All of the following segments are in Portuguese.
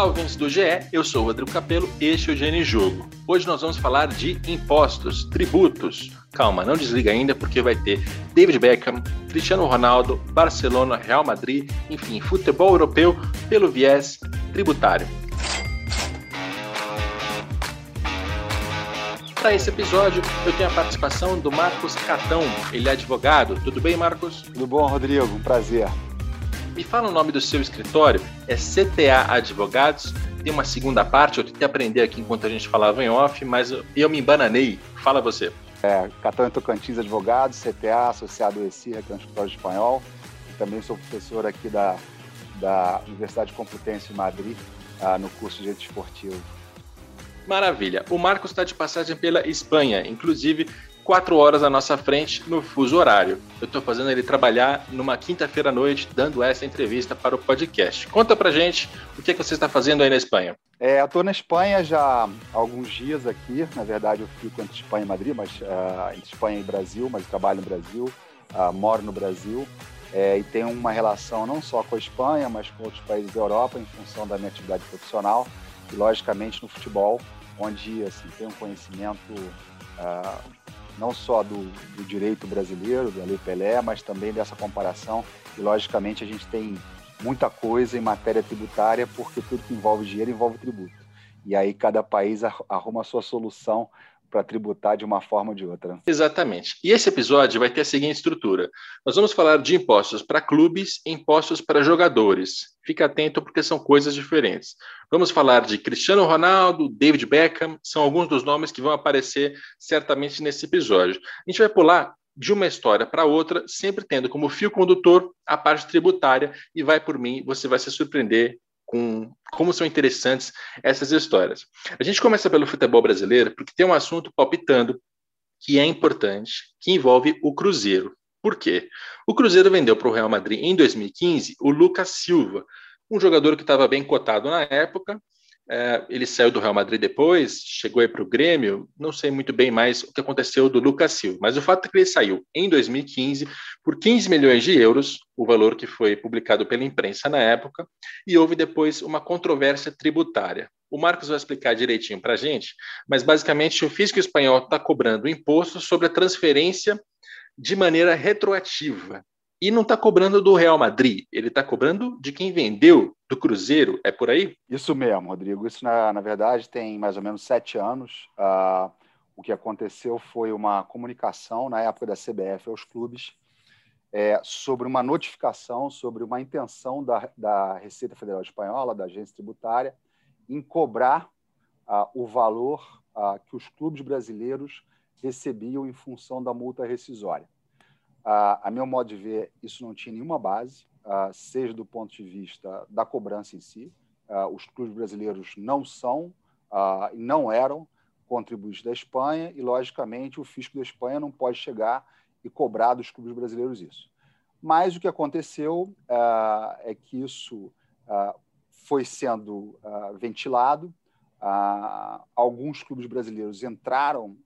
Olá, ouvintes do GE, eu sou o Rodrigo Capello, este é o GN Jogo. Hoje nós vamos falar de impostos, tributos. Calma, não desliga ainda porque vai ter David Beckham, Cristiano Ronaldo, Barcelona, Real Madrid, enfim, futebol europeu pelo viés tributário. Para esse episódio, eu tenho a participação do Marcos Catão. Ele é advogado. Tudo bem, Marcos? Tudo bom, Rodrigo? Um prazer. Me fala o nome do seu escritório, é CTA Advogados. Tem uma segunda parte, eu tentei aprender aqui enquanto a gente falava em off, mas eu me embananei. Fala você. É, Catão e Tocantins Advogados, CTA, associado ao ECIR, que é um escritório espanhol. E também sou professor aqui da, da Universidade Complutense de Madrid, ah, no curso de Direito Esportivo. Maravilha. O Marcos está de passagem pela Espanha, inclusive quatro horas à nossa frente no fuso horário. Eu estou fazendo ele trabalhar numa quinta-feira à noite, dando essa entrevista para o podcast. Conta pra gente o que, é que você está fazendo aí na Espanha. É, eu estou na Espanha já há alguns dias aqui. Na verdade, eu fico entre Espanha e Madrid, mas uh, entre Espanha e Brasil, mas trabalho no Brasil, uh, moro no Brasil. É, e tenho uma relação não só com a Espanha, mas com outros países da Europa, em função da minha atividade profissional e, logicamente, no futebol, onde assim, tenho um conhecimento uh, não só do, do, direito brasileiro, da Lei Pelé, mas também dessa comparação. E, logicamente, a gente tem muita coisa em matéria tributária, porque tudo que envolve dinheiro envolve tributo. E aí cada país arruma a sua solução para tributar de uma forma ou de outra. Exatamente. E esse episódio vai ter a seguinte estrutura: nós vamos falar de impostos para clubes e impostos para jogadores. Fica atento porque são coisas diferentes. Vamos falar de Cristiano Ronaldo, David Beckham, são alguns dos nomes que vão aparecer certamente nesse episódio. A gente vai pular de uma história para outra, sempre tendo como fio condutor a parte tributária, e vai por mim, você vai se surpreender com como são interessantes essas histórias. A gente começa pelo futebol brasileiro porque tem um assunto palpitando que é importante, que envolve o Cruzeiro. Por quê? O Cruzeiro vendeu para o Real Madrid em 2015 o Lucas Silva, um jogador que estava bem cotado na época, é, ele saiu do Real Madrid depois, chegou aí para o Grêmio. Não sei muito bem mais o que aconteceu do Lucas Silva, mas o fato é que ele saiu em 2015 por 15 milhões de euros, o valor que foi publicado pela imprensa na época, e houve depois uma controvérsia tributária. O Marcos vai explicar direitinho para a gente, mas basicamente o fisco espanhol está cobrando imposto sobre a transferência de maneira retroativa. E não está cobrando do Real Madrid, ele está cobrando de quem vendeu do Cruzeiro, é por aí? Isso mesmo, Rodrigo. Isso, na, na verdade, tem mais ou menos sete anos. Uh, o que aconteceu foi uma comunicação na época da CBF aos clubes é, sobre uma notificação, sobre uma intenção da, da Receita Federal Espanhola, da agência tributária, em cobrar uh, o valor uh, que os clubes brasileiros recebiam em função da multa rescisória. Uh, a meu modo de ver, isso não tinha nenhuma base, uh, seja do ponto de vista da cobrança em si. Uh, os clubes brasileiros não são não eram contribuintes da Espanha e, logicamente, o fisco da Espanha não pode chegar e cobrar dos clubes brasileiros isso. Mas o que aconteceu é que isso foi sendo ventilado, alguns clubes brasileiros entraram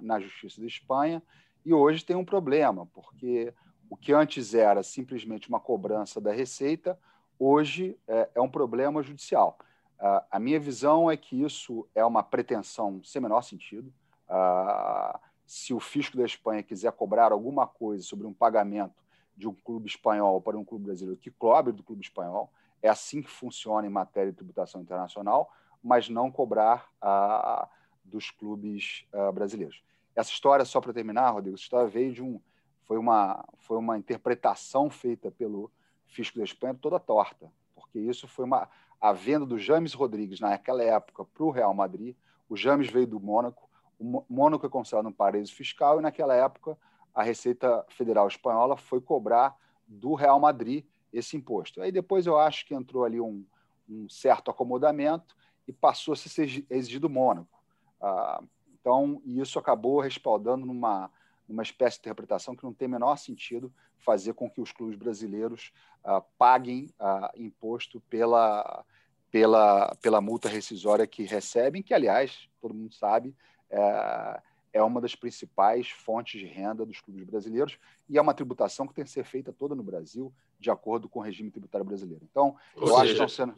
na Justiça da Espanha e hoje tem um problema, porque o que antes era simplesmente uma cobrança da Receita, hoje é, é um problema judicial. Uh, a minha visão é que isso é uma pretensão sem menor sentido. Uh, se o fisco da Espanha quiser cobrar alguma coisa sobre um pagamento de um clube espanhol para um clube brasileiro, que cobre do clube espanhol, é assim que funciona em matéria de tributação internacional, mas não cobrar uh, dos clubes brasileiros. Essa história, só para terminar, Rodrigo, essa história veio de um. Foi uma, foi uma interpretação feita pelo fisco da Espanha toda torta, porque isso foi uma. A venda do James Rodrigues naquela época para o Real Madrid. O James veio do Mônaco. O Mônaco é considerado um paraíso fiscal e, naquela época, a Receita Federal Espanhola foi cobrar do Real Madrid esse imposto. Aí depois eu acho que entrou ali um, um certo acomodamento e passou a ser exigido do Mônaco. Ah, então, isso acabou respaldando numa, numa espécie de interpretação que não tem menor sentido fazer com que os clubes brasileiros uh, paguem uh, imposto pela, pela, pela multa rescisória que recebem, que, aliás, todo mundo sabe, é, é uma das principais fontes de renda dos clubes brasileiros e é uma tributação que tem que ser feita toda no Brasil, de acordo com o regime tributário brasileiro. Então, Ou eu seja, acho que estão sendo.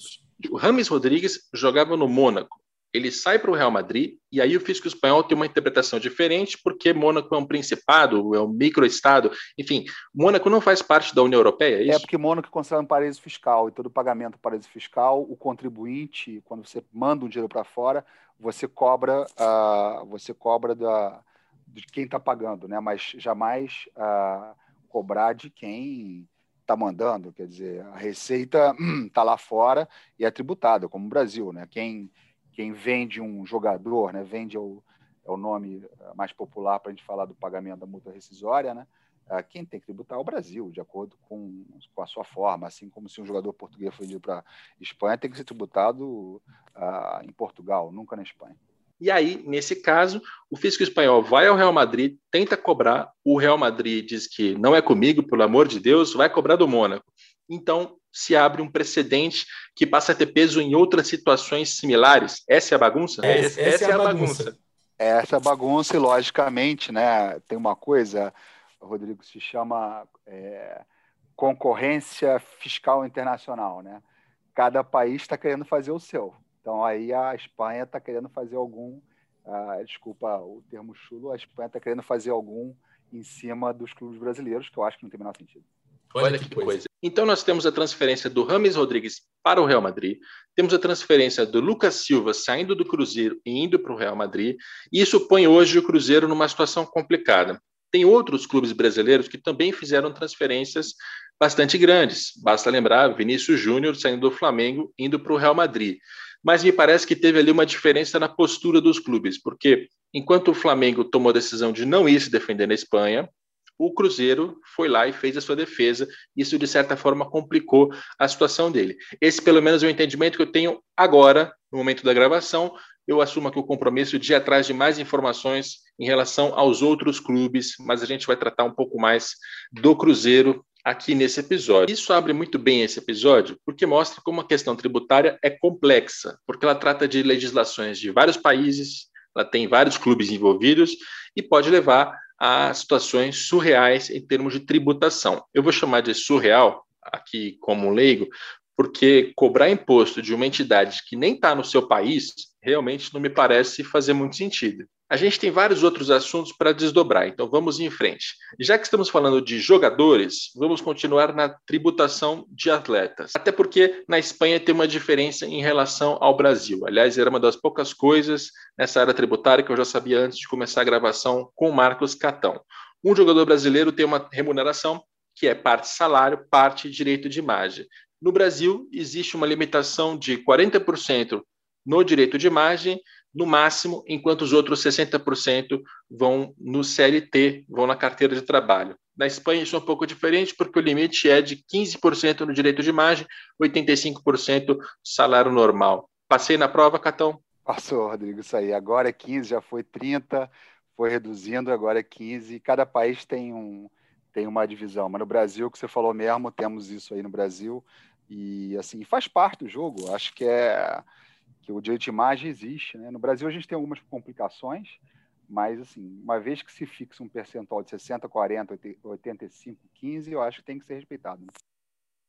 O Rames Rodrigues jogava no Mônaco ele sai para o Real Madrid, e aí o fisco espanhol tem uma interpretação diferente, porque Mônaco é um principado, é um microestado, enfim, Mônaco não faz parte da União Europeia, é isso? É porque Mônaco é considerado um paraíso fiscal, e todo pagamento paraíso fiscal, o contribuinte, quando você manda um dinheiro para fora, você cobra, uh, você cobra da, de quem está pagando, né? mas jamais uh, cobrar de quem está mandando, quer dizer, a receita está lá fora e é tributada, como o Brasil, né? Quem quem vende um jogador, né, vende é o, é o nome mais popular para a gente falar do pagamento da multa rescisória, né, ah, quem tem que tributar é o Brasil, de acordo com, com a sua forma, assim como se um jogador português for vendido para Espanha, tem que ser tributado uh, em Portugal, nunca na Espanha. E aí, nesse caso, o fisco espanhol vai ao Real Madrid, tenta cobrar, o Real Madrid diz que não é comigo, pelo amor de Deus, vai cobrar do Mônaco. Então, se abre um precedente que passa a ter peso em outras situações similares. Essa é a bagunça? É, essa, essa, é, é a bagunça. bagunça. Essa é a bagunça, e logicamente, né, tem uma coisa, Rodrigo, se chama é, concorrência fiscal internacional. Né? Cada país está querendo fazer o seu. Então, aí a Espanha está querendo fazer algum, ah, desculpa o termo chulo, a Espanha está querendo fazer algum em cima dos clubes brasileiros, que eu acho que não tem o menor sentido. Olha, que coisa. Então, nós temos a transferência do Rames Rodrigues para o Real Madrid, temos a transferência do Lucas Silva saindo do Cruzeiro e indo para o Real Madrid, e isso põe hoje o Cruzeiro numa situação complicada. Tem outros clubes brasileiros que também fizeram transferências bastante grandes. Basta lembrar Vinícius Júnior saindo do Flamengo, indo para o Real Madrid. Mas me parece que teve ali uma diferença na postura dos clubes, porque enquanto o Flamengo tomou a decisão de não ir se defender na Espanha, o Cruzeiro foi lá e fez a sua defesa. Isso, de certa forma, complicou a situação dele. Esse, pelo menos, é o entendimento que eu tenho agora, no momento da gravação. Eu assumo aqui o compromisso de ir atrás de mais informações em relação aos outros clubes, mas a gente vai tratar um pouco mais do Cruzeiro aqui nesse episódio. Isso abre muito bem esse episódio porque mostra como a questão tributária é complexa, porque ela trata de legislações de vários países, ela tem vários clubes envolvidos e pode levar a situações surreais em termos de tributação. Eu vou chamar de surreal aqui como leigo, porque cobrar imposto de uma entidade que nem está no seu país realmente não me parece fazer muito sentido. A gente tem vários outros assuntos para desdobrar, então vamos em frente. Já que estamos falando de jogadores, vamos continuar na tributação de atletas. Até porque na Espanha tem uma diferença em relação ao Brasil. Aliás, era uma das poucas coisas nessa área tributária que eu já sabia antes de começar a gravação com o Marcos Catão. Um jogador brasileiro tem uma remuneração que é parte salário, parte direito de imagem. No Brasil, existe uma limitação de 40% no direito de imagem, no máximo, enquanto os outros 60% vão no CLT, vão na carteira de trabalho. Na Espanha isso é um pouco diferente, porque o limite é de 15% no direito de imagem, 85% salário normal. Passei na prova, Catão? Passou, Rodrigo, isso aí. Agora é 15, já foi 30, foi reduzindo, agora é 15. Cada país tem, um, tem uma divisão, mas no Brasil, que você falou mesmo, temos isso aí no Brasil. E assim, faz parte do jogo. Acho que é que o direito de imagem existe. Né? No Brasil, a gente tem algumas complicações, mas, assim, uma vez que se fixa um percentual de 60, 40, 85, 15, eu acho que tem que ser respeitado. Né?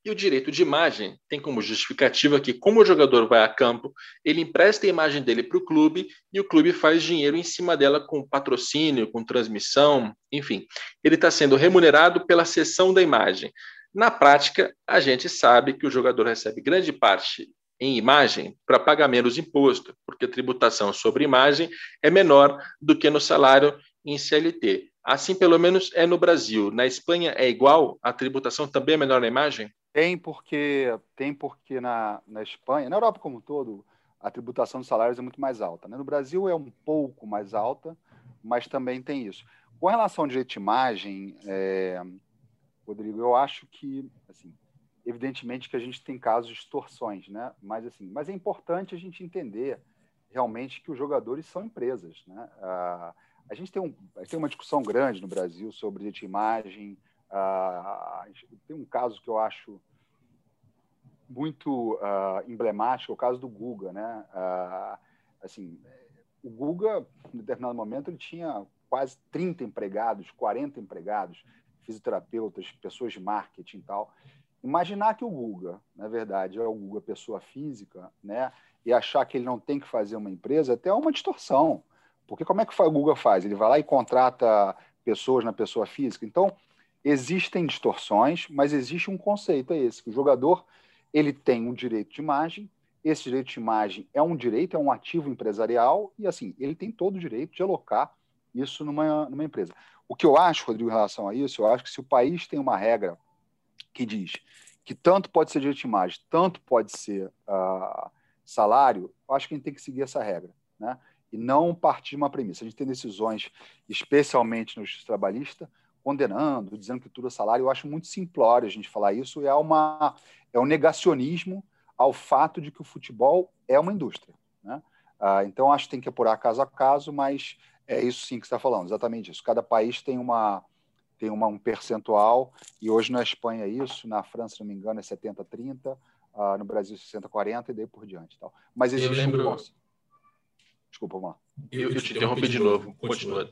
E o direito de imagem tem como justificativa que, como o jogador vai a campo, ele empresta a imagem dele para o clube e o clube faz dinheiro em cima dela com patrocínio, com transmissão, enfim. Ele está sendo remunerado pela cessão da imagem. Na prática, a gente sabe que o jogador recebe grande parte em imagem para pagar menos imposto, porque a tributação sobre imagem é menor do que no salário em CLT. Assim, pelo menos, é no Brasil. Na Espanha é igual? A tributação também é menor na imagem? Tem, porque tem porque na, na Espanha, na Europa como um todo, a tributação dos salários é muito mais alta. Né? No Brasil é um pouco mais alta, mas também tem isso. Com relação ao direito de imagem, é, Rodrigo, eu acho que assim, evidentemente que a gente tem casos de extorsões, né? Mas assim, mas é importante a gente entender realmente que os jogadores são empresas, né? A, gente tem, um, tem uma discussão grande no Brasil sobre de imagem. Tem um caso que eu acho muito emblemático, é o caso do Guga. Né? Assim, o Guga, em determinado momento, ele tinha quase 30 empregados, 40 empregados, fisioterapeutas, pessoas de marketing e tal. Imaginar que o Guga, na verdade, é o Guga pessoa física, né? e achar que ele não tem que fazer uma empresa, até é uma distorção. Porque como é que o Google faz? Ele vai lá e contrata pessoas na pessoa física. Então, existem distorções, mas existe um conceito, é esse, que o jogador ele tem um direito de imagem, esse direito de imagem é um direito, é um ativo empresarial, e assim, ele tem todo o direito de alocar isso numa, numa empresa. O que eu acho, Rodrigo, em relação a isso, eu acho que se o país tem uma regra que diz que tanto pode ser direito de imagem, tanto pode ser uh, salário, acho que a gente tem que seguir essa regra, né? E não partir de uma premissa. A gente tem decisões, especialmente no justiça trabalhista, condenando, dizendo que tudo é salário. Eu acho muito simplório a gente falar isso. É, uma, é um negacionismo ao fato de que o futebol é uma indústria. Né? Ah, então, acho que tem que apurar caso a caso, mas é isso sim que você está falando, exatamente isso. Cada país tem uma tem uma, um percentual, e hoje na Espanha é isso, na França, se não me engano, é 70-30, uh, no Brasil 60-40 e daí por diante. Tal. Mas existe eu lembro... um... Desculpa, vamos lá. Eu, eu te interrompi de novo, continua.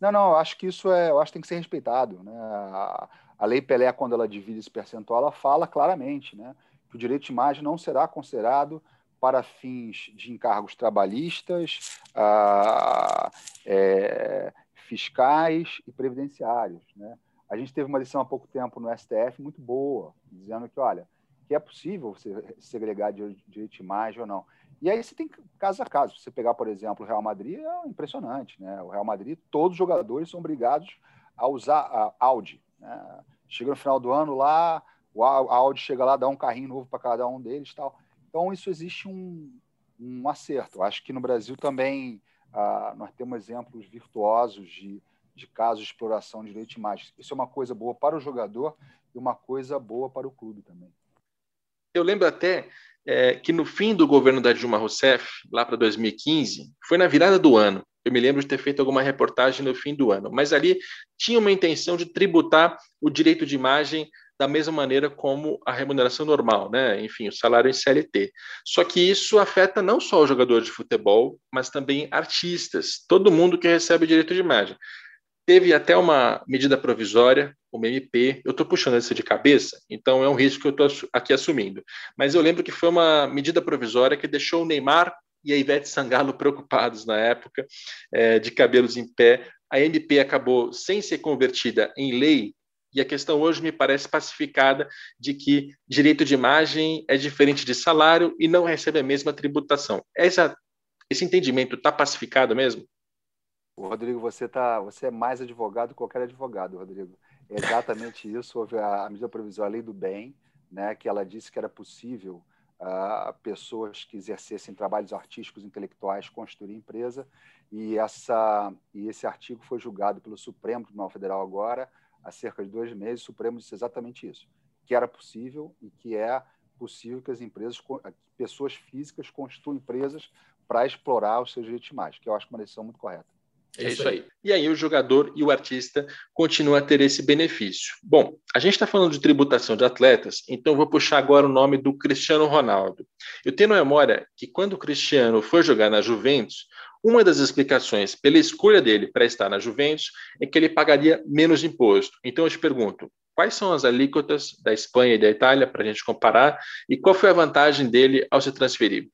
Não, não, eu acho que isso é, eu acho que tem que ser respeitado. Né? A, a Lei Pelé, quando ela divide esse percentual, ela fala claramente né, que o direito de imagem não será considerado para fins de encargos trabalhistas, ah, é, fiscais e previdenciários. Né? A gente teve uma decisão há pouco tempo no STF muito boa, dizendo que, olha, que é possível você segregar direito de imagem ou não. E aí você tem caso a caso. Se você pegar, por exemplo, o Real Madrid, é impressionante. Né? O Real Madrid, todos os jogadores são obrigados a usar a Audi. Né? Chega no final do ano lá, o Audi chega lá, dá um carrinho novo para cada um deles tal. Então, isso existe um, um acerto. Acho que no Brasil também ah, nós temos exemplos virtuosos de, de casos de exploração de direito de imagem. Isso é uma coisa boa para o jogador e uma coisa boa para o clube também. Eu lembro até é, que no fim do governo da Dilma Rousseff, lá para 2015, foi na virada do ano. Eu me lembro de ter feito alguma reportagem no fim do ano, mas ali tinha uma intenção de tributar o direito de imagem da mesma maneira como a remuneração normal, né? Enfim, o salário em CLT. Só que isso afeta não só o jogador de futebol, mas também artistas, todo mundo que recebe o direito de imagem. Teve até uma medida provisória, uma MP, eu estou puxando isso de cabeça, então é um risco que eu estou aqui assumindo. Mas eu lembro que foi uma medida provisória que deixou o Neymar e a Ivete Sangalo preocupados na época, é, de cabelos em pé. A MP acabou sem ser convertida em lei, e a questão hoje me parece pacificada de que direito de imagem é diferente de salário e não recebe a mesma tributação. Essa, esse entendimento está pacificado mesmo? Rodrigo, você tá, você é mais advogado que qualquer advogado, Rodrigo. É exatamente isso. Houve a, a medida provisória, a lei do bem, né, que ela disse que era possível uh, pessoas que exercessem trabalhos artísticos, intelectuais, construir empresa. E, essa, e esse artigo foi julgado pelo Supremo Tribunal Federal agora, há cerca de dois meses. O Supremo disse exatamente isso, que era possível e que é possível que as empresas, que pessoas físicas construam empresas para explorar os seus direitos imagem, que eu acho uma decisão muito correta. É isso aí. E aí o jogador e o artista continuam a ter esse benefício. Bom, a gente está falando de tributação de atletas, então vou puxar agora o nome do Cristiano Ronaldo. Eu tenho na memória que quando o Cristiano foi jogar na Juventus, uma das explicações pela escolha dele para estar na Juventus é que ele pagaria menos imposto. Então eu te pergunto, quais são as alíquotas da Espanha e da Itália para a gente comparar e qual foi a vantagem dele ao se transferir?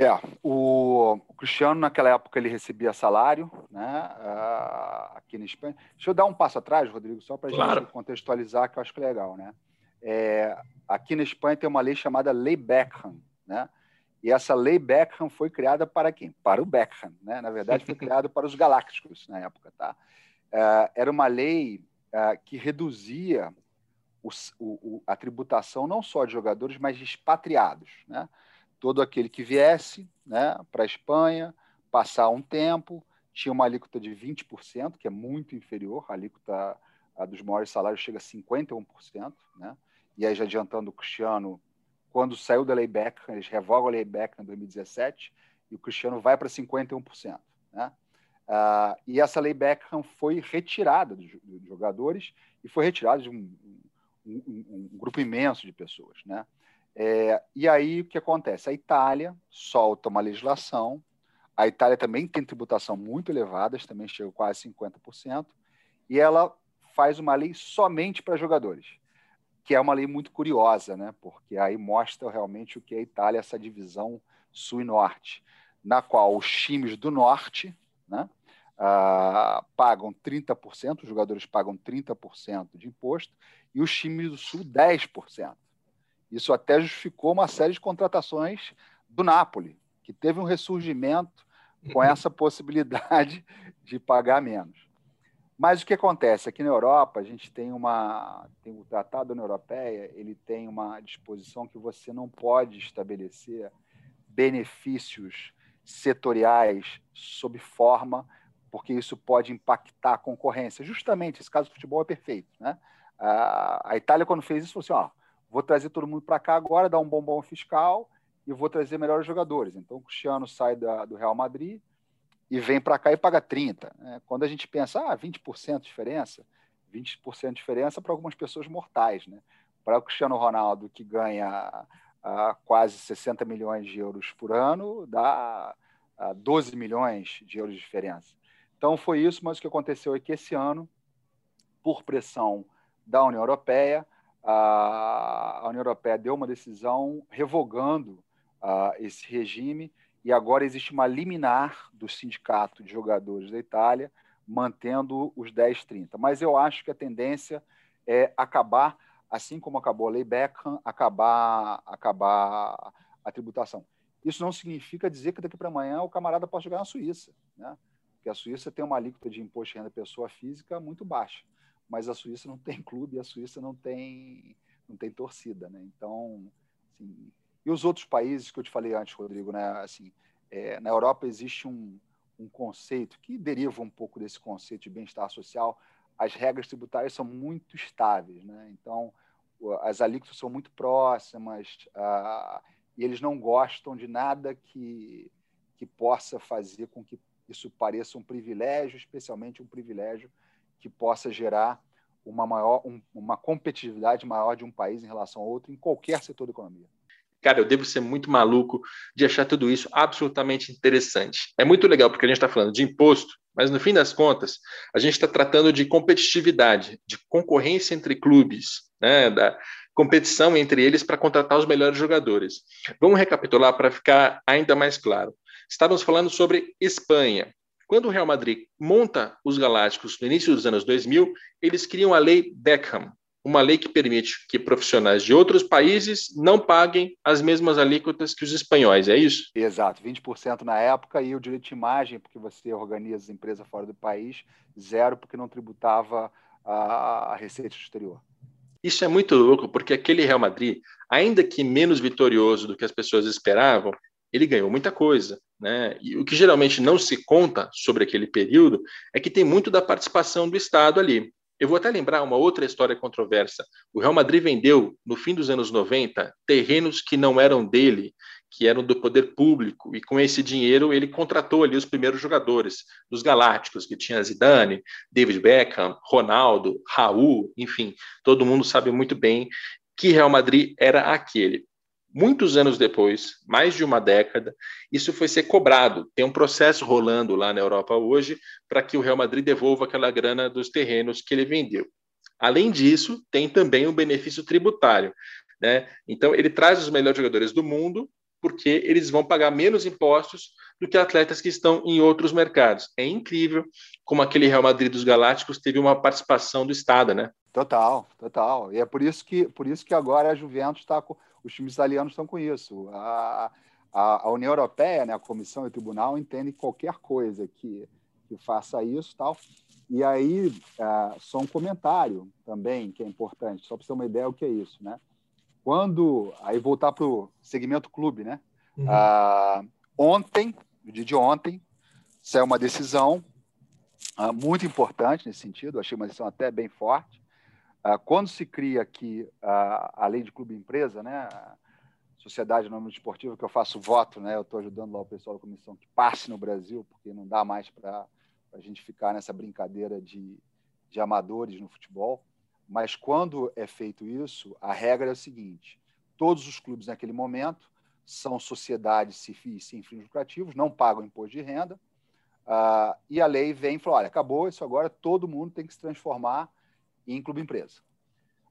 É, o, Cristiano, naquela época, ele recebia salário, né, uh, aqui na Espanha. Deixa eu dar um passo atrás, Rodrigo, só para a claro. gente contextualizar, que eu acho que é legal, né? É, aqui na Espanha tem uma lei chamada Lei Beckham, né? E essa lei Beckham foi criada para quem? Para o Beckham, né? Na verdade, foi criada para os galácticos na época, tá? Uh, era uma lei uh, que reduzia o, o, a tributação não só de jogadores, mas de expatriados, né? todo aquele que viesse né, para a Espanha, passar um tempo, tinha uma alíquota de 20%, que é muito inferior, a alíquota a dos maiores salários chega a 51%, né? E aí, já adiantando o Cristiano, quando saiu da lei Beckham, eles revogam a lei Beckham em 2017, e o Cristiano vai para 51%, né? Uh, e essa lei Beckham foi retirada dos, dos jogadores e foi retirada de um, um, um, um grupo imenso de pessoas. Né? É, e aí o que acontece? A Itália solta uma legislação, a Itália também tem tributação muito elevada, também chega quase 50%, e ela faz uma lei somente para jogadores, que é uma lei muito curiosa, né? porque aí mostra realmente o que é a Itália, essa divisão sul e norte, na qual os times do norte, né? Uh, pagam 30%, os jogadores pagam 30% de imposto, e os times do Sul 10%. Isso até justificou uma série de contratações do Napoli, que teve um ressurgimento com essa possibilidade de pagar menos. Mas o que acontece? Aqui na Europa, a gente tem uma. Tem o Tratado da União Europeia, ele tem uma disposição que você não pode estabelecer benefícios setoriais sob forma porque isso pode impactar a concorrência. Justamente, esse caso do futebol é perfeito. Né? A Itália, quando fez isso, falou assim: ó, vou trazer todo mundo para cá agora, dar um bombom fiscal e vou trazer melhores jogadores. Então, o Cristiano sai da, do Real Madrid e vem para cá e paga 30%. Né? Quando a gente pensa, ah, 20% de diferença, 20% de diferença para algumas pessoas mortais. Né? Para o Cristiano Ronaldo, que ganha ah, quase 60 milhões de euros por ano, dá ah, 12 milhões de euros de diferença. Então foi isso, mas o que aconteceu é que esse ano, por pressão da União Europeia, a União Europeia deu uma decisão revogando uh, esse regime e agora existe uma liminar do sindicato de jogadores da Itália mantendo os 10-30. Mas eu acho que a tendência é acabar, assim como acabou a lei Beckham, acabar, acabar a tributação. Isso não significa dizer que daqui para amanhã o camarada pode jogar na Suíça. Né? Porque a Suíça tem uma alíquota de imposto de renda pessoa física muito baixa, mas a Suíça não tem clube a Suíça não tem, não tem torcida, né? Então, assim, e os outros países que eu te falei antes, Rodrigo, né? Assim, é, na Europa existe um, um conceito que deriva um pouco desse conceito de bem-estar social. As regras tributárias são muito estáveis, né? Então, as alíquotas são muito próximas uh, e eles não gostam de nada que, que possa fazer com que isso pareça um privilégio, especialmente um privilégio que possa gerar uma maior um, uma competitividade maior de um país em relação a outro em qualquer setor da economia. Cara, eu devo ser muito maluco de achar tudo isso absolutamente interessante. É muito legal porque a gente está falando de imposto, mas no fim das contas, a gente está tratando de competitividade, de concorrência entre clubes, né, da competição entre eles para contratar os melhores jogadores. Vamos recapitular para ficar ainda mais claro. Estávamos falando sobre Espanha. Quando o Real Madrid monta os Galácticos no início dos anos 2000, eles criam a lei Beckham, uma lei que permite que profissionais de outros países não paguem as mesmas alíquotas que os espanhóis, é isso? Exato, 20% na época e o direito de imagem, porque você organiza empresa fora do país, zero, porque não tributava a, a receita exterior. Isso é muito louco, porque aquele Real Madrid, ainda que menos vitorioso do que as pessoas esperavam, ele ganhou muita coisa. Né? E o que geralmente não se conta sobre aquele período é que tem muito da participação do Estado ali. Eu vou até lembrar uma outra história controversa. O Real Madrid vendeu, no fim dos anos 90, terrenos que não eram dele, que eram do poder público, e com esse dinheiro ele contratou ali os primeiros jogadores dos Galácticos, que tinha Zidane, David Beckham, Ronaldo, Raul, enfim, todo mundo sabe muito bem que Real Madrid era aquele muitos anos depois, mais de uma década, isso foi ser cobrado. Tem um processo rolando lá na Europa hoje para que o Real Madrid devolva aquela grana dos terrenos que ele vendeu. Além disso, tem também um benefício tributário. Né? Então, ele traz os melhores jogadores do mundo porque eles vão pagar menos impostos do que atletas que estão em outros mercados. É incrível como aquele Real Madrid dos Galácticos teve uma participação do Estado, né? Total, total. E é por isso que, por isso que agora a Juventus está com os times italianos estão com isso. A, a, a, União Europeia, né, a Comissão e o Tribunal entendem qualquer coisa que, que faça isso tal. E aí, uh, só um comentário também que é importante, só para você ter uma ideia o que é isso, né? Quando aí voltar para o segmento clube, né? Uhum. Uh, ontem, no dia de ontem, saiu uma decisão uh, muito importante nesse sentido. Achei uma decisão até bem forte quando se cria aqui a, a lei de clube empresa, né, sociedade nome esportiva, que eu faço voto, né, eu estou ajudando lá o pessoal da comissão que passe no Brasil, porque não dá mais para a gente ficar nessa brincadeira de, de amadores no futebol. Mas quando é feito isso, a regra é o seguinte: todos os clubes naquele momento são sociedades sem fins lucrativos, não pagam imposto de renda, uh, e a lei vem e fala: olha, acabou isso agora, todo mundo tem que se transformar em clube empresa.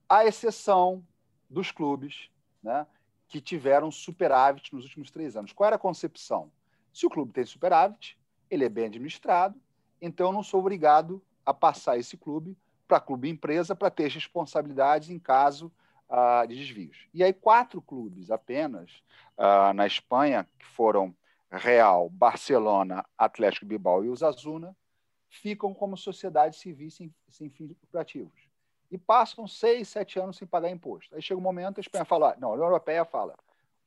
À exceção dos clubes né, que tiveram superávit nos últimos três anos. Qual era a concepção? Se o clube tem superávit, ele é bem administrado, então eu não sou obrigado a passar esse clube para clube empresa para ter responsabilidades em caso uh, de desvios. E aí quatro clubes apenas uh, na Espanha, que foram Real, Barcelona, Atlético Bilbao e Osasuna, ficam como sociedades civis sem, sem fins lucrativos. E passam seis, sete anos sem pagar imposto. Aí chega um momento, a Espanha fala, não, a União Europeia fala,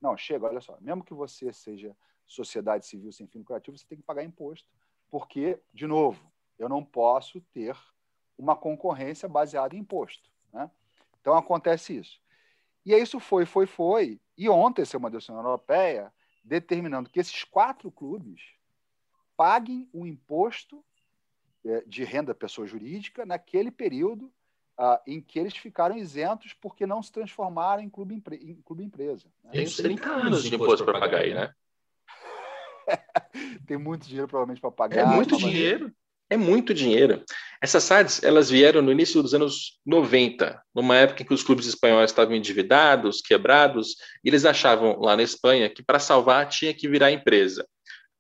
não, chega, olha só, mesmo que você seja sociedade civil sem fim lucrativo, você tem que pagar imposto, porque, de novo, eu não posso ter uma concorrência baseada em imposto. Né? Então acontece isso. E aí isso foi, foi, foi. E ontem saiu uma decisão europeia determinando que esses quatro clubes paguem o imposto é, de renda pessoa jurídica naquele período Uh, em que eles ficaram isentos porque não se transformaram em clube, em clube empresa. Né? Tem uns 30 anos de imposto para pagar aí, né? Tem muito dinheiro, provavelmente, para pagar. É muito dinheiro. É muito dinheiro. Essas SADs, elas vieram no início dos anos 90, numa época em que os clubes espanhóis estavam endividados, quebrados, e eles achavam lá na Espanha que para salvar tinha que virar empresa.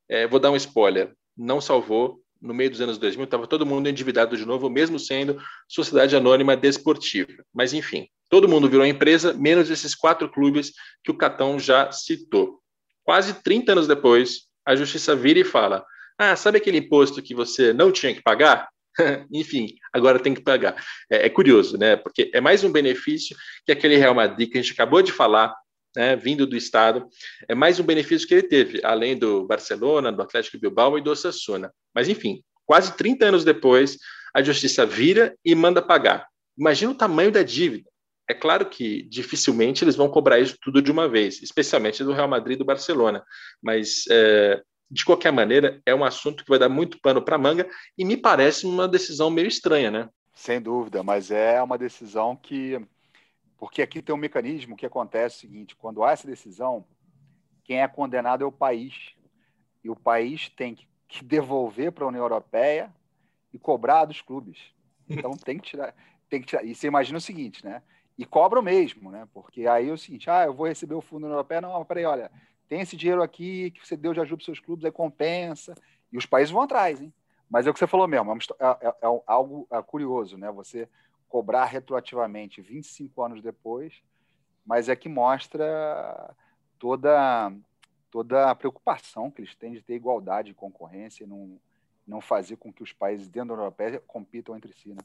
É, vou dar um spoiler, não salvou. No meio dos anos 2000 estava todo mundo endividado de novo, mesmo sendo sociedade anônima desportiva. Mas enfim, todo mundo virou empresa, menos esses quatro clubes que o Catão já citou. Quase 30 anos depois, a justiça vira e fala: ah, sabe aquele imposto que você não tinha que pagar? Enfim, agora tem que pagar. É, é, curioso, né? Porque é mais um benefício que aquele Real Madrid que a gente acabou de falar, né, vindo do Estado, é mais um benefício que ele teve, além do Barcelona, do Atlético Bilbao e do Osasuna. Mas, enfim, quase 30 anos depois, a justiça vira e manda pagar. Imagina o tamanho da dívida. É claro que dificilmente eles vão cobrar isso tudo de uma vez, especialmente do Real Madrid e do Barcelona. Mas é, de qualquer maneira, é um assunto que vai dar muito pano para manga e me parece uma decisão meio estranha, né? Sem dúvida, mas é uma decisão que. Porque aqui tem um mecanismo que acontece o seguinte: quando há essa decisão, quem é condenado é o país. E o país tem que devolver para a União Europeia e cobrar dos clubes. Então tem que tirar. Tem que tirar. E você imagina o seguinte, né? E cobram mesmo, né? Porque aí é o seguinte: ah, eu vou receber o fundo da União Europeia. Não, peraí, olha tem esse dinheiro aqui que você deu de ajuda para seus clubes, aí compensa. E os países vão atrás, hein? Mas é o que você falou mesmo, é, é, é, é algo é curioso, né? Você cobrar retroativamente 25 anos depois, mas é que mostra toda, toda a preocupação que eles têm de ter igualdade e concorrência e não, não fazer com que os países dentro da União Europeia compitam entre si, né?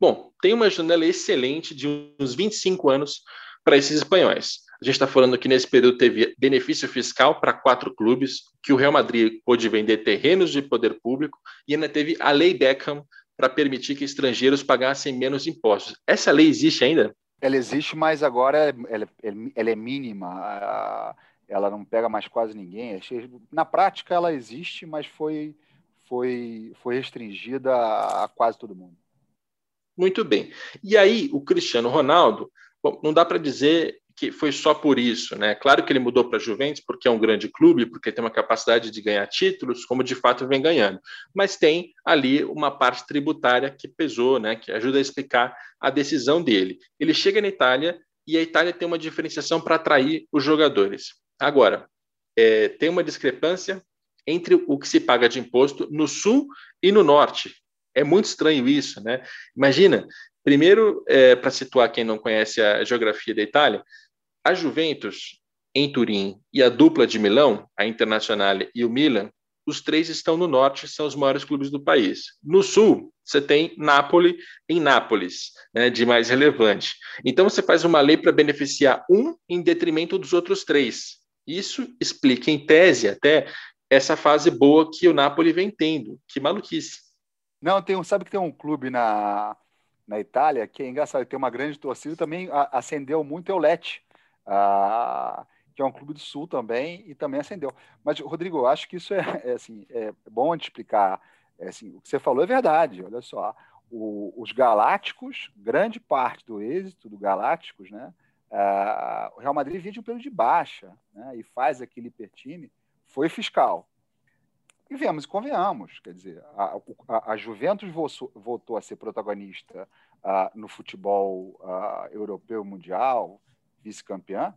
Bom, tem uma janela excelente de uns 25 anos para esses espanhóis. A gente está falando que nesse período teve benefício fiscal para quatro clubes, que o Real Madrid pôde vender terrenos de poder público e ainda teve a Lei Beckham para permitir que estrangeiros pagassem menos impostos. Essa lei existe ainda? Ela existe, mas agora ela, ela é mínima. Ela não pega mais quase ninguém. Na prática, ela existe, mas foi, foi, foi restringida a quase todo mundo. Muito bem. E aí, o Cristiano Ronaldo, bom, não dá para dizer que foi só por isso, né? Claro que ele mudou para a Juventus porque é um grande clube, porque tem uma capacidade de ganhar títulos, como de fato vem ganhando. Mas tem ali uma parte tributária que pesou, né? Que ajuda a explicar a decisão dele. Ele chega na Itália e a Itália tem uma diferenciação para atrair os jogadores. Agora, é, tem uma discrepância entre o que se paga de imposto no sul e no norte. É muito estranho isso, né? Imagina, primeiro, é, para situar quem não conhece a geografia da Itália, a Juventus, em Turim, e a dupla de Milão, a Internazionale e o Milan, os três estão no norte, são os maiores clubes do país. No sul, você tem Nápoles em Nápoles, né, de mais relevante. Então, você faz uma lei para beneficiar um em detrimento dos outros três. Isso explica, em tese, até essa fase boa que o Napoli vem tendo. Que maluquice. Não, tem um, sabe que tem um clube na, na Itália que é engraçado, tem uma grande torcida, também acendeu muito, é o Lecce ah, que é um clube do Sul também, e também acendeu. Mas, Rodrigo, eu acho que isso é, é assim, é bom de explicar. é assim, o que você falou é verdade. Olha só, o, os Galácticos, grande parte do êxito do Galácticos, né? Uh, o Real Madrid vinha de um período de baixa né, e faz aquele hipertime, foi fiscal. E vemos e convenhamos, quer dizer, a, a, a Juventus voltou a ser protagonista uh, no futebol uh, europeu mundial, vice-campeã,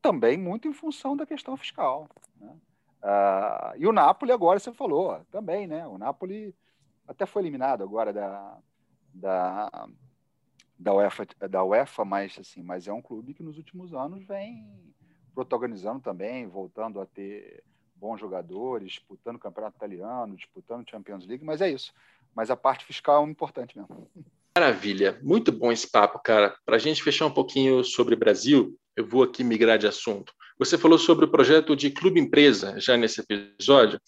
também muito em função da questão fiscal. Né? Uh, e o Napoli agora, você falou, também, né? O Napoli até foi eliminado agora da, da, da, UEFA, da UEFA, mas, assim, mas é um clube que nos últimos anos vem protagonizando também, voltando a ter bons jogadores, disputando o campeonato italiano, disputando Champions League, mas é isso. Mas a parte fiscal é importante mesmo. Maravilha, muito bom esse papo, cara. Para a gente fechar um pouquinho sobre Brasil, eu vou aqui migrar de assunto. Você falou sobre o projeto de clube empresa já nesse episódio,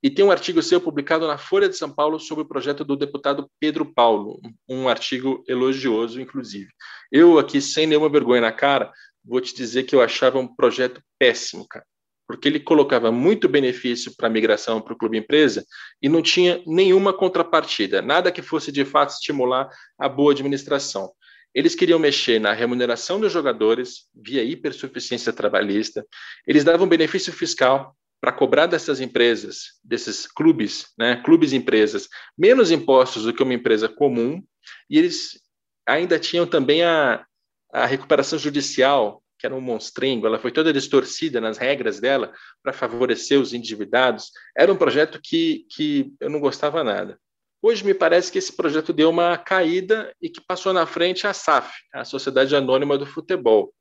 e tem um artigo seu publicado na Folha de São Paulo sobre o projeto do deputado Pedro Paulo, um artigo elogioso, inclusive. Eu aqui, sem nenhuma vergonha na cara, vou te dizer que eu achava um projeto péssimo, cara porque ele colocava muito benefício para a migração para o clube empresa e não tinha nenhuma contrapartida, nada que fosse de fato estimular a boa administração. Eles queriam mexer na remuneração dos jogadores via hipersuficiência trabalhista, eles davam benefício fiscal para cobrar dessas empresas, desses clubes, né, clubes e empresas, menos impostos do que uma empresa comum, e eles ainda tinham também a, a recuperação judicial que era um monstrengo, ela foi toda distorcida nas regras dela para favorecer os endividados. Era um projeto que, que eu não gostava nada. Hoje me parece que esse projeto deu uma caída e que passou na frente a SAF, a Sociedade Anônima do Futebol.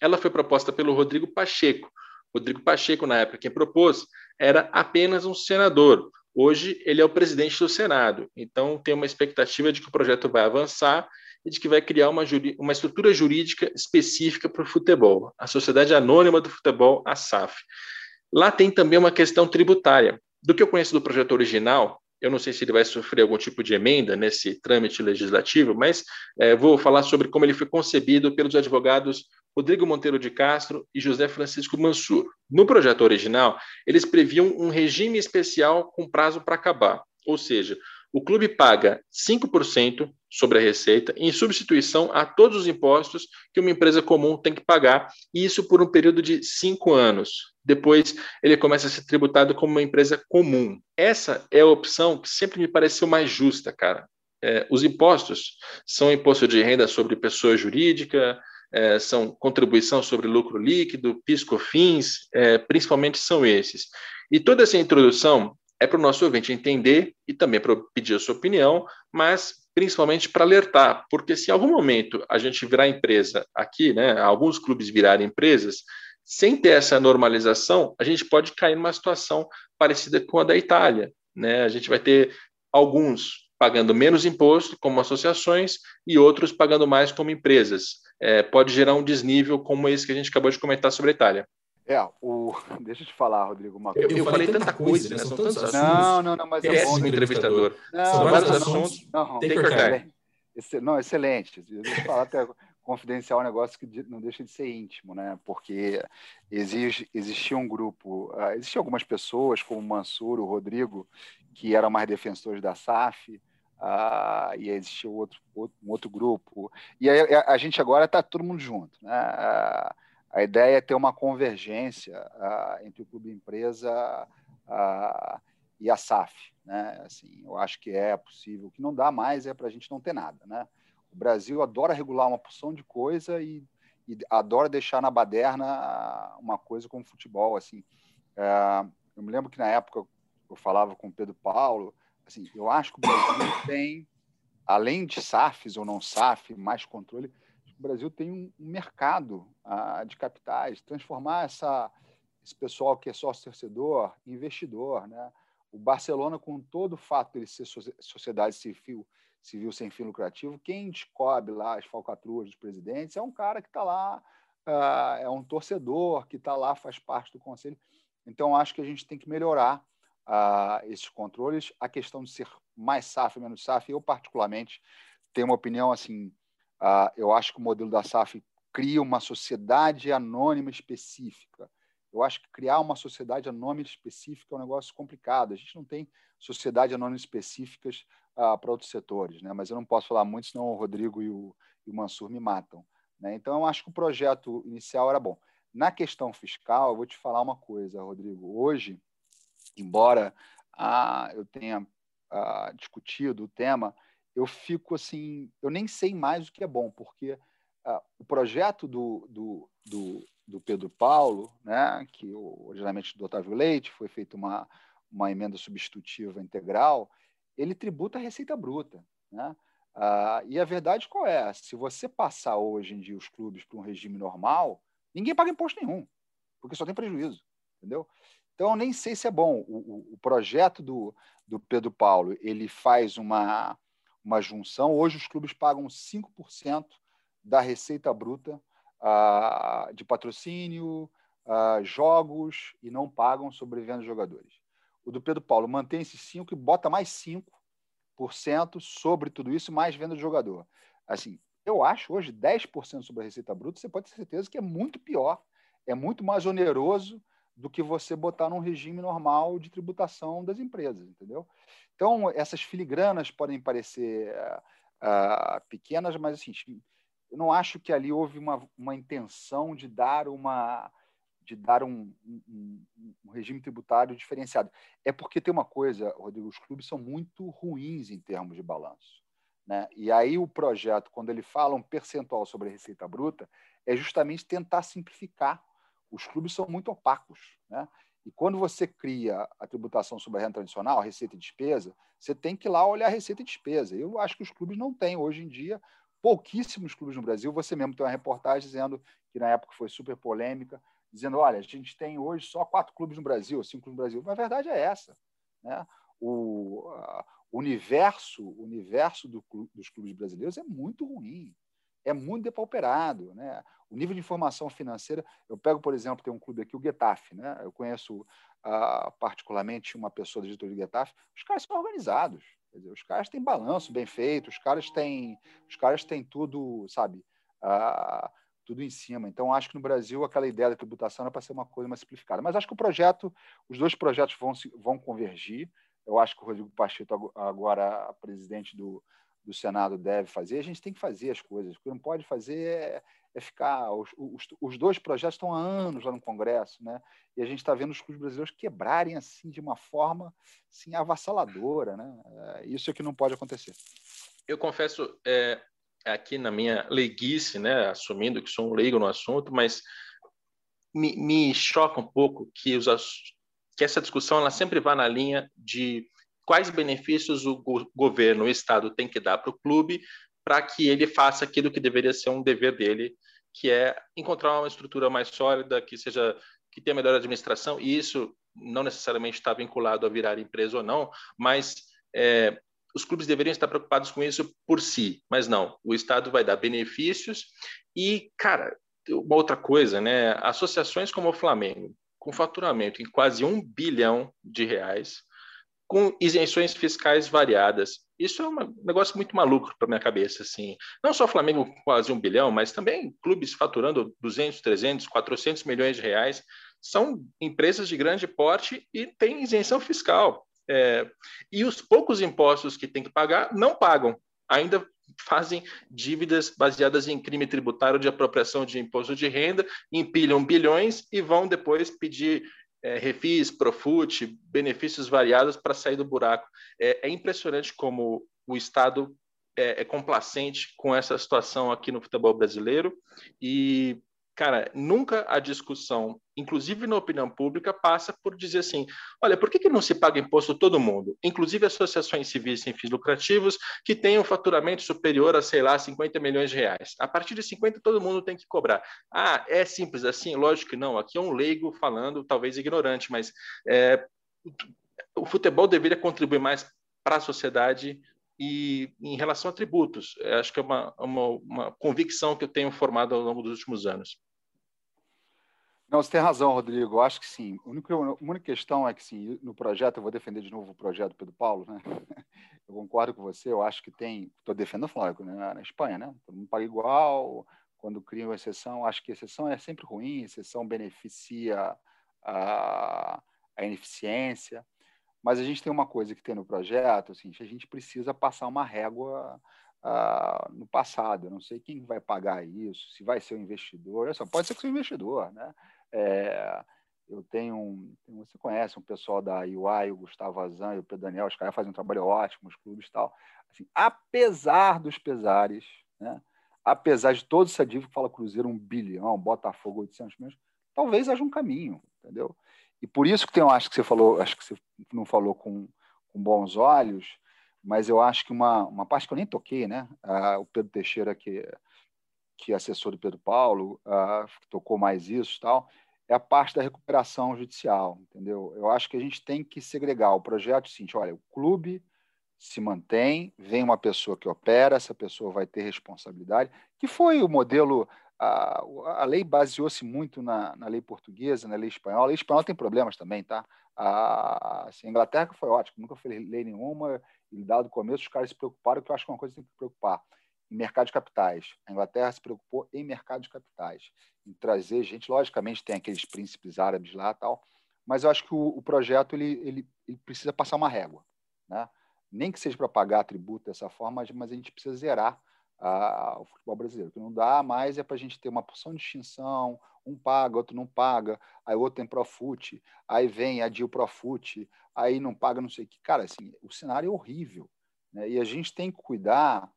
Ela foi proposta pelo Rodrigo Pacheco. Rodrigo Pacheco, na época, quem propôs, era apenas um senador. Hoje ele é o presidente do Senado. Então tem uma expectativa de que o projeto vai avançar de que vai criar uma, uma estrutura jurídica específica para o futebol, a Sociedade Anônima do Futebol, a SAF. Lá tem também uma questão tributária. Do que eu conheço do projeto original, eu não sei se ele vai sofrer algum tipo de emenda nesse trâmite legislativo, mas é, vou falar sobre como ele foi concebido pelos advogados Rodrigo Monteiro de Castro e José Francisco Mansur. No projeto original, eles previam um regime especial com prazo para acabar, ou seja, o clube paga 5% sobre a receita em substituição a todos os impostos que uma empresa comum tem que pagar, e isso por um período de cinco anos. Depois ele começa a ser tributado como uma empresa comum. Essa é a opção que sempre me pareceu mais justa, cara. É, os impostos são imposto de renda sobre pessoa jurídica, é, são contribuição sobre lucro líquido, PIS/COFINS, é, principalmente são esses. E toda essa introdução é para o nosso ouvinte entender e também para pedir a sua opinião, mas principalmente para alertar, porque se em algum momento a gente virar empresa aqui, né, alguns clubes virarem empresas, sem ter essa normalização, a gente pode cair numa situação parecida com a da Itália. Né? A gente vai ter alguns pagando menos imposto, como associações, e outros pagando mais como empresas. É, pode gerar um desnível como esse que a gente acabou de comentar sobre a Itália. É, o... deixa eu te falar, Rodrigo. Uma coisa. Eu, eu falei, tanta coisa, né? São tantos assuntos. Não, não, não, mas é bom. entrevistador. Não, São vários assuntos. Não, tem que cortar. Não, excelente. Deixa eu falar até confidencial um negócio que não deixa de ser íntimo, né? Porque exige, existia um grupo, uh, existiam algumas pessoas, como o Mansur, o Rodrigo, que eram mais defensores da SAF, uh, e existia outro, outro, um outro grupo. E aí, a, a gente agora está todo mundo junto, né? Uh, a ideia é ter uma convergência entre o clube empresa e a SAF. Né? Assim, eu acho que é possível. O que não dá mais é para a gente não ter nada. Né? O Brasil adora regular uma porção de coisa e, e adora deixar na baderna uma coisa como futebol. Assim, uh, eu me lembro que na época eu falava com o Pedro Paulo, assim, eu acho que o Brasil tem, além de SAFs ou não SAF, mais controle, Brasil tem um, mercado ah, de capitais, transformar essa, esse pessoal que é sócio torcedor em investidor. Né? O Barcelona, com todo o fato de ele ser sociedade civil, civil sem fim lucrativo, quem descobre lá as falcatruas dos presidentes é um cara que está lá, ah, é um torcedor que está lá, faz parte do conselho. Então, acho que a gente tem que melhorar ah, esses controles. A questão de ser mais SAF, menos SAF, eu particularmente tenho uma opinião assim Uh, eu acho que o modelo da SAF cria uma sociedade anônima específica. Eu acho que criar uma sociedade anônima específica é um negócio complicado. A gente não tem sociedade anônima específicas ah, para outros setores, né? mas eu não posso falar muito, senão o Rodrigo e o, e o Mansur me matam. Né? Então, eu acho que o projeto inicial era bom. Na questão fiscal, eu vou te falar uma coisa, Rodrigo. Hoje, embora ah, eu tenha ah, discutido o tema, eu fico assim, eu nem sei mais o que é bom, porque ah, o projeto do, do, do, do, Pedro Paulo, né, que originalmente do Otávio Leite, foi feita uma, uma emenda substitutiva integral, ele tributa a receita bruta. Né? Ah, e a verdade qual é? Se você passar hoje em dia os clubes para um regime normal, ninguém paga imposto nenhum, porque só tem prejuízo, entendeu? Então, nem sei se é bom. O, o, o projeto do, do Pedro Paulo, ele faz uma, uma junção. Hoje, os clubes pagam 5% da receita bruta ah, de patrocínio, ah, jogos, e não pagam sobre venda de jogadores. O do Pedro Paulo mantém esses 5% e bota mais 5% sobre tudo isso, mais venda de jogador. Assim, eu acho hoje 10% sobre a receita bruta, você pode ter certeza que é muito pior, é muito mais oneroso do que você botar num regime normal de tributação das empresas, entendeu? Então, essas filigranas podem parecer uh, pequenas, mas assim, eu não acho que ali houve uma, uma intenção de dar uma de dar um, um, um, regime tributário diferenciado. É porque tem uma coisa, Rodrigo, os clubes são muito ruins em termos de balanço. Né? E aí o projeto, quando ele fala um percentual sobre a receita bruta, é justamente tentar simplificar os clubes são muito opacos. Né? E quando você cria a tributação sobre a renda tradicional, a receita e despesa, você tem que ir lá olhar a receita e despesa. Eu acho que os clubes não têm hoje em dia, pouquíssimos clubes no Brasil. Você mesmo tem uma reportagem dizendo que na época foi super polêmica, dizendo: olha, a gente tem hoje só quatro clubes no Brasil, cinco clubes no Brasil. Mas a verdade é essa. Né? O, universo, universo do, dos clubes brasileiros é muito ruim é muito depauperado. Né? O nível de informação financeira, eu pego, por exemplo, tem um clube aqui, o Getafe, né? eu conheço uh, particularmente uma pessoa do diretoria do Getafe, os caras são organizados, dizer, os caras têm balanço bem feito, os caras têm, os caras têm tudo, sabe, uh, tudo em cima. Então, acho que no Brasil aquela ideia da tributação era para ser uma coisa mais simplificada. Mas acho que o projeto, os dois projetos vão, vão convergir. Eu acho que o Rodrigo Pacheco, agora presidente do, do Senado deve fazer, a gente tem que fazer as coisas. O que não pode fazer é, é ficar. Os, os, os, dois projetos estão há anos lá no Congresso, né? e a gente está vendo os clubes brasileiros quebrarem assim de uma forma assim, avassaladora. Né? É, isso é que não pode acontecer. Eu confesso, é, aqui na minha leiguice, né, assumindo que sou um leigo no assunto, mas me, me choca um pouco que, os, que essa discussão ela sempre vá na linha de quais benefícios o go governo, o Estado tem que dar para o clube para que ele faça aquilo que deveria ser um dever dele, que é encontrar uma estrutura mais sólida, que seja que tenha melhor administração, e isso não necessariamente está vinculado a virar empresa ou não, mas é, os clubes deveriam estar preocupados com isso por si, mas não, o Estado vai dar benefícios. E, cara, uma outra coisa, né? Associações como o Flamengo, com faturamento em quase um bilhão de reais, com isenções fiscais variadas. Isso é um negócio muito maluco para minha cabeça, assim. Não só Flamengo com quase um bilhão, mas também clubes faturando 200, 300, 400 milhões de reais. São empresas de grande porte e têm isenção fiscal. É, e os poucos impostos que têm que pagar não pagam. Ainda fazem dívidas baseadas em crime tributário de apropriação de imposto de renda, empilham bilhões e vão depois pedir é, refis, profute, benefícios variados para sair do buraco. É, é, impressionante como o Estado é, é complacente com essa situação aqui no futebol brasileiro e cara, nunca a discussão, inclusive na opinião pública, passa por dizer assim: olha, por que, que não se paga imposto todo mundo, inclusive associações civis sem fins lucrativos que tenham faturamento superior a, sei lá, 50 milhões de reais? A partir de 50, todo mundo tem que cobrar. Ah, é simples assim? Lógico que não. Aqui é um leigo falando, talvez ignorante, mas é, o futebol deveria contribuir mais para a sociedade e em relação a tributos, acho que é uma, uma, uma, convicção que eu tenho formado ao longo dos últimos anos. Não, você tem razão, Rodrigo. Acho que sim. A única, a única questão é que, sim, no projeto, eu vou defender de novo o projeto Pedro Paulo, né? Eu concordo com você. Eu acho que tem. Estou defendendo, lógico, né? na Espanha, né? Todo mundo paga igual. Quando cria uma exceção, acho que exceção é sempre ruim. Exceção beneficia a, a ineficiência. Mas a gente tem uma coisa que tem no projeto, assim, a gente precisa passar uma régua uh, no passado. Eu não sei quem vai pagar isso, se vai ser o investidor. Só pode ser que seja o investidor, né? É, eu tenho um, você conhece um pessoal da UI, o Gustavo Azan e o Pedro Daniel, os caras fazem um trabalho ótimo, os clubes e tal. Assim, apesar dos pesares, né? apesar de todo essa dívida que fala Cruzeiro um bilhão, Botafogo 800 milhões, talvez haja um caminho, entendeu? E por isso que tem, eu acho que você falou, acho que você não falou com, com bons olhos, mas eu acho que uma, uma parte que eu nem toquei, né? Ah, o Pedro Teixeira, que, que é assessor do Pedro Paulo, ah, tocou mais isso tal, é a parte da recuperação judicial, entendeu? Eu acho que a gente tem que segregar o projeto seguinte, olha, o clube se mantém, vem uma pessoa que opera, essa pessoa vai ter responsabilidade, que foi o modelo, a, a lei baseou-se muito na, na, lei portuguesa, na lei espanhola, a lei espanhola tem problemas também, tá? A, assim, a Inglaterra foi ótima, nunca foi lei nenhuma, e dado o começo os caras se preocuparam, que eu acho que é uma coisa que tem que preocupar, em mercado de capitais. A Inglaterra se preocupou em mercado de capitais, em trazer gente. Logicamente, tem aqueles príncipes árabes lá tal, mas eu acho que o, o projeto ele, ele, ele, precisa passar uma régua. Né? Nem que seja para pagar tributo dessa forma, mas a gente precisa zerar a, o futebol brasileiro. O que não dá mais é para a gente ter uma porção de extinção, um paga, outro não paga, aí outro tem Profute, aí vem a Dil Profute, aí não paga não sei o que. Cara, assim, o cenário é horrível. Né? E a gente tem que cuidar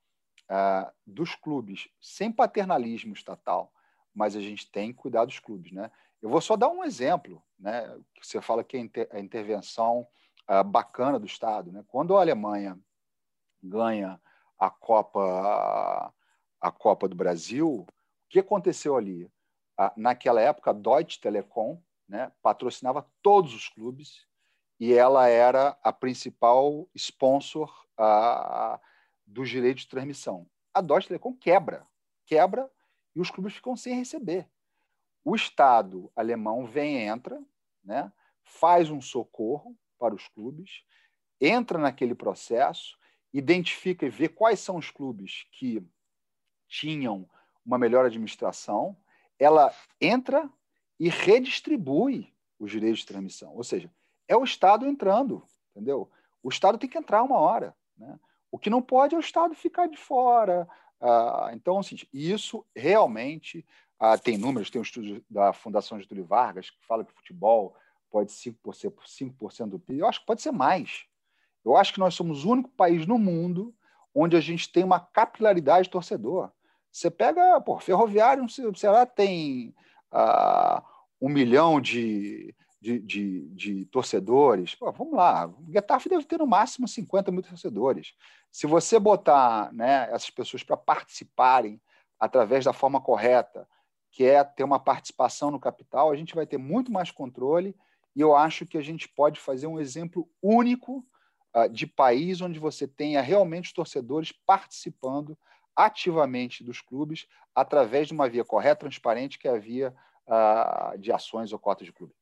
uh, dos clubes, sem paternalismo estatal, mas a gente tem que cuidar dos clubes. Né? Eu vou só dar um exemplo, né? você fala que é a intervenção uh, bacana do Estado. Né? Quando a Alemanha ganha a Copa, a Copa do Brasil, o que aconteceu ali? Uh, naquela época, a Deutsche Telekom né, patrocinava todos os clubes e ela era a principal sponsor uh, dos direitos de transmissão. A Deutsche Telekom quebra, quebra e os clubes ficam sem receber. O Estado alemão vem, entra, né, faz um socorro para os clubes, entra naquele processo, identifica e vê quais são os clubes que tinham uma melhor administração, ela entra e redistribui os direitos de transmissão. Ou seja, é o Estado entrando, entendeu? O Estado tem que entrar uma hora. Né? O que não pode é o Estado ficar de fora. Ah, então, assim, isso realmente ah, tem números, tem um estudo da Fundação Getúlio Vargas que fala que o futebol pode ser 5%, 5 do PIB. Eu acho que pode ser mais. Eu acho que nós somos o único país no mundo onde a gente tem uma capilaridade de torcedor. Você pega, pô, Ferroviário, sei lá, tem ah, um milhão de, de, de, de torcedores. Pô, vamos lá, o Getafe deve ter no máximo 50 mil torcedores. Se você botar né, essas pessoas para participarem através da forma correta, que é ter uma participação no capital, a gente vai ter muito mais controle e eu acho que a gente pode fazer um exemplo único uh, de país onde você tenha realmente os torcedores participando ativamente dos clubes através de uma via correta, transparente, que é a via uh, de ações ou cotas de clube.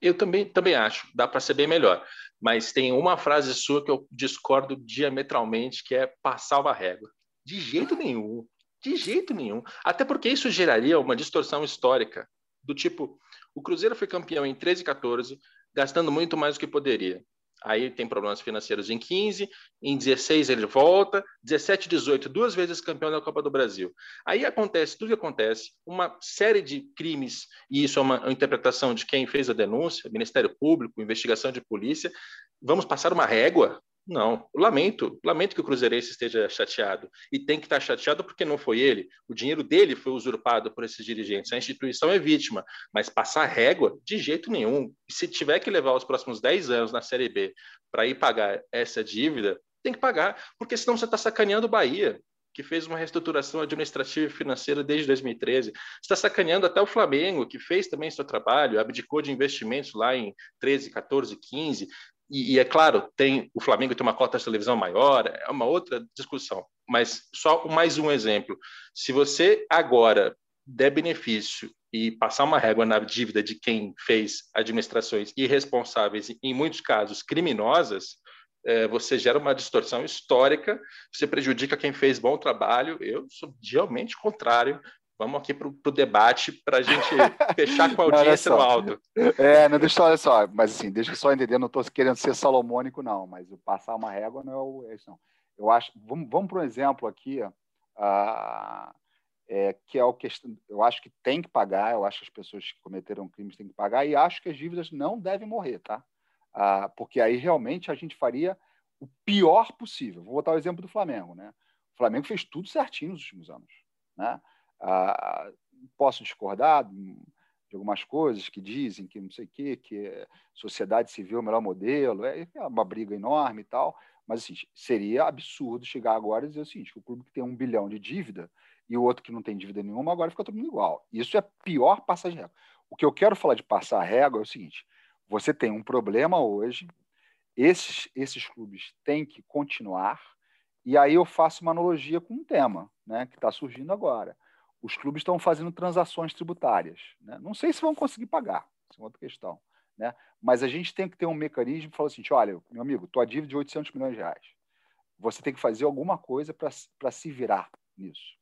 Eu também, também acho, dá para ser bem melhor. Mas tem uma frase sua que eu discordo diametralmente, que é passar uma régua. De jeito nenhum. De jeito nenhum. Até porque isso geraria uma distorção histórica. Do tipo, o Cruzeiro foi campeão em 13 e 14, gastando muito mais do que poderia. Aí tem problemas financeiros em 15, em 16 ele volta, 17 18, duas vezes campeão da Copa do Brasil. Aí acontece tudo que acontece, uma série de crimes, e isso é uma, interpretação de quem fez a denúncia, Ministério Público, investigação de polícia. Vamos passar uma régua? Não, lamento, lamento que o Cruzeirense esteja chateado. E tem que estar chateado porque não foi ele. O dinheiro dele foi usurpado por esses dirigentes. A instituição é vítima, mas passar régua, de jeito nenhum. Se tiver que levar os próximos 10 anos na Série B para ir pagar essa dívida, tem que pagar, porque senão você está sacaneando o Bahia, que fez uma reestruturação administrativa e financeira desde 2013. Está sacaneando até o Flamengo, que fez também seu trabalho, abdicou de investimentos lá em 13, 14, 15. E, e, é claro, tem o Flamengo tem uma cota de televisão maior, é uma outra discussão. Mas só mais um exemplo. Se você agora der benefício e passar uma régua na dívida de quem fez administrações irresponsáveis, em muitos casos criminosas, é, você gera uma distorção histórica, você prejudica quem fez bom trabalho. Eu sou diametralmente contrário vamos aqui para o debate para a gente fechar com a audiência no alto. É, não, deixa olha só, mas assim, deixa eu só entender, não estou querendo ser salomônico, não, mas passar uma régua não é, o, é isso, não. Eu acho, vamos, vamos para um exemplo aqui, uh, é, que é o que eu acho que tem que pagar, eu acho que as pessoas que cometeram crimes têm que pagar, e acho que as dívidas não devem morrer, tá? Uh, porque aí realmente a gente faria o pior possível. Vou botar o exemplo do Flamengo, né? O Flamengo fez tudo certinho nos últimos anos, né? Ah, posso discordar de algumas coisas que dizem que não sei o quê, que sociedade civil é o melhor modelo, é, é uma briga enorme e tal, mas assim, seria absurdo chegar agora e dizer o seguinte, o clube que tem um bilhão de dívida e o outro que não tem dívida nenhuma, agora fica todo mundo igual. Isso é pior passar régua. O que eu quero falar de passar régua é o seguinte, você tem um problema hoje, esses, esses clubes têm que continuar, e aí eu faço uma analogia com um tema né, que está surgindo agora os clubes estão fazendo transações tributárias. Né? Não sei se vão conseguir pagar, isso é outra questão. Né? Mas a gente tem que ter um mecanismo que fala assim: olha, meu amigo, tua dívida é de 800 milhões de reais. Você tem que fazer alguma coisa para se virar nisso.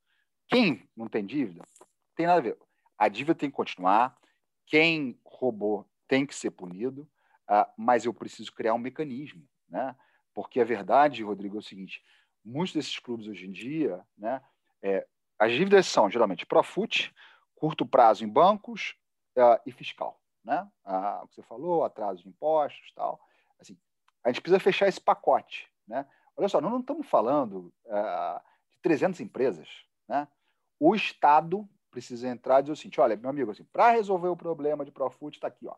Quem não tem dívida, tem nada a ver. A dívida tem que continuar, quem roubou tem que ser punido, uh, mas eu preciso criar um mecanismo. Né? Porque a verdade, Rodrigo, é o seguinte: muitos desses clubes hoje em dia, né, é, as dívidas são geralmente Profut, curto prazo em bancos uh, e fiscal. Né? Uh, o que você falou, atraso de impostos tal. Assim, a gente precisa fechar esse pacote. Né? Olha só, nós não estamos falando uh, de 300 empresas. Né? O Estado precisa entrar e dizer o seguinte: olha, meu amigo, assim, para resolver o problema de Profut, está aqui. Ó,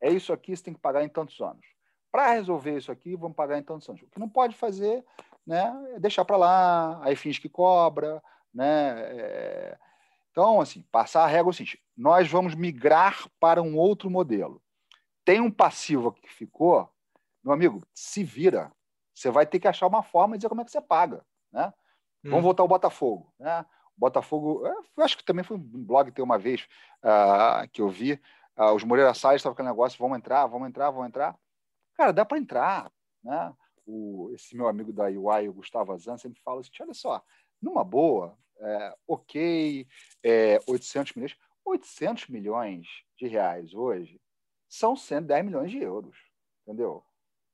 é isso aqui, você tem que pagar em tantos anos. Para resolver isso aqui, vamos pagar em tantos anos. O que não pode fazer né, é deixar para lá, aí finge que cobra, né? É... Então, assim, passar a regra é o seguinte: nós vamos migrar para um outro modelo. Tem um passivo que ficou, meu amigo, se vira. Você vai ter que achar uma forma de dizer como é que você paga. Né? Hum. Vamos voltar ao Botafogo. Né? O Botafogo, eu acho que também foi um blog tem uma vez uh, que eu vi. Uh, os Moreira Salles estavam com aquele negócio: vamos entrar, vamos entrar, vamos entrar. Cara, dá para entrar. Né? O, esse meu amigo da UI, o Gustavo Azan, sempre fala assim: olha só, numa boa, é, ok, é, 800 milhões. 800 milhões de reais hoje são 110 milhões de euros, entendeu?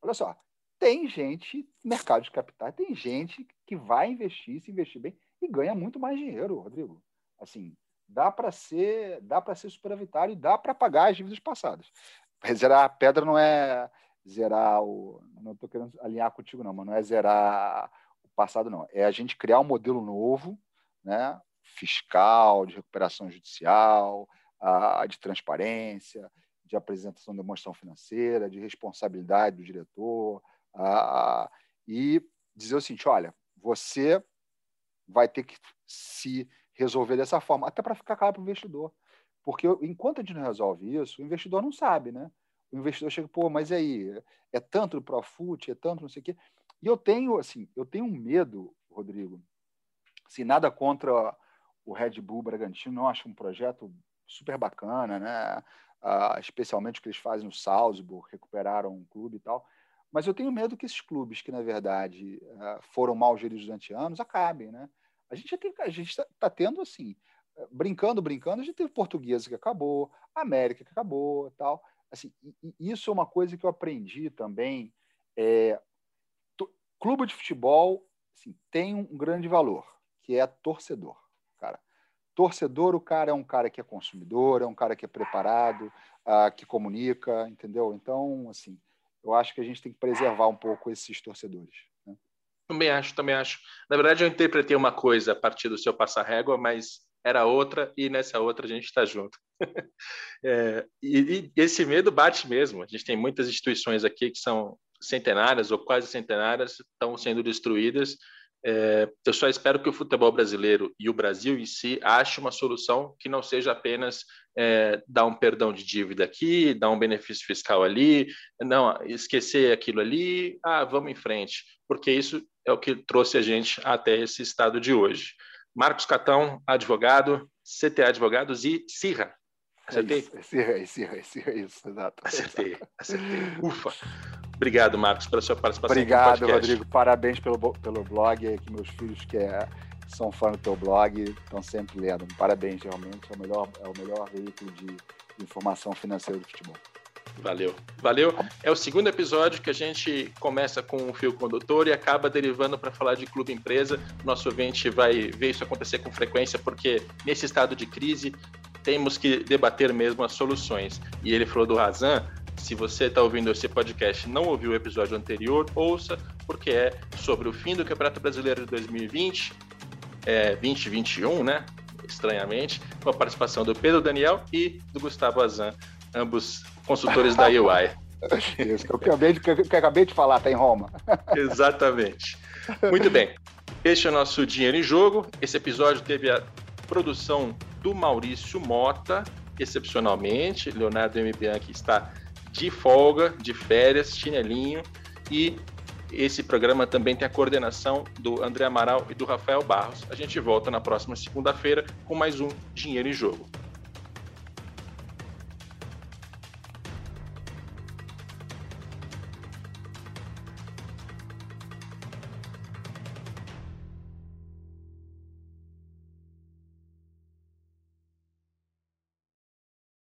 Olha só, tem gente, mercado de capitais, tem gente que vai investir, se investir bem e ganha muito mais dinheiro, Rodrigo. Assim, dá para ser, dá para ser superavitário e dá para pagar as dívidas passadas. Zerar a pedra não é zerar o, não estou querendo alinhar contigo não, mas não é zerar passado não, é a gente criar um modelo novo né, fiscal, de recuperação judicial, a, de transparência, de apresentação de demonstração financeira, de responsabilidade do diretor, a, e dizer o seguinte: olha, você vai ter que se resolver dessa forma, até para ficar claro para o investidor. Porque enquanto a gente não resolve isso, o investidor não sabe, né? O investidor chega, pô, mas aí? É tanto o Profut, é tanto não sei o quê. E eu tenho, assim, eu tenho um medo, Rodrigo, Assim, nada contra o Red Bull Bragantino, eu acho um projeto super bacana, né? Uh, especialmente o que eles fazem no Salzburg, recuperaram um clube e tal. Mas eu tenho medo que esses clubes, que na verdade uh, foram mal geridos durante anos, acabem, né? A gente já tem, a gente está tá tendo assim, brincando, brincando, a gente teve Portuguesa que acabou, América que acabou, tal. Assim, isso é uma coisa que eu aprendi também. É, clube de futebol assim, tem um grande valor que é torcedor, cara. Torcedor, o cara é um cara que é consumidor, é um cara que é preparado, uh, que comunica, entendeu? Então, assim, eu acho que a gente tem que preservar um pouco esses torcedores. Né? Também acho, também acho. Na verdade, eu interpretei uma coisa a partir do seu passar régua, mas era outra e nessa outra a gente está junto. é, e, e, esse medo bate mesmo. A gente tem muitas instituições aqui que são centenárias ou quase centenárias, estão sendo destruídas é, eu só espero que o futebol brasileiro e o Brasil em si ache uma solução que não seja apenas é, dar um perdão de dívida aqui, dar um benefício fiscal ali, não esquecer aquilo ali, ah, vamos em frente, porque isso é o que trouxe a gente até esse estado de hoje. Marcos Catão, advogado, CTA Advogados e Cirra. Acertei? É Cirra, é Cirra, é Cirra, isso, exato. Acertei, acertei. Ufa. Obrigado, Marcos, pela sua participação. Obrigado, Rodrigo. Parabéns pelo, pelo blog, que meus filhos que é, são fã do teu blog, estão sempre lendo. Parabéns, realmente, é o melhor, é o melhor veículo de informação financeira do futebol. Valeu. Valeu. É o segundo episódio que a gente começa com um fio condutor e acaba derivando para falar de clube empresa. Nosso ouvinte vai ver isso acontecer com frequência, porque nesse estado de crise temos que debater mesmo as soluções. E ele falou do Razan. Se você está ouvindo esse podcast e não ouviu o episódio anterior, ouça, porque é sobre o fim do Campeonato Brasileiro de 2020, é, 2021, né? Estranhamente, com a participação do Pedro Daniel e do Gustavo Azan, ambos consultores da UI. Isso, que eu acabei, de, que eu acabei de falar, tá em Roma. Exatamente. Muito bem. Este é o nosso Dinheiro em Jogo. Esse episódio teve a produção do Maurício Mota, excepcionalmente. Leonardo M. Bianchi está de folga, de férias, chinelinho. E esse programa também tem a coordenação do André Amaral e do Rafael Barros. A gente volta na próxima segunda-feira com mais um Dinheiro em Jogo.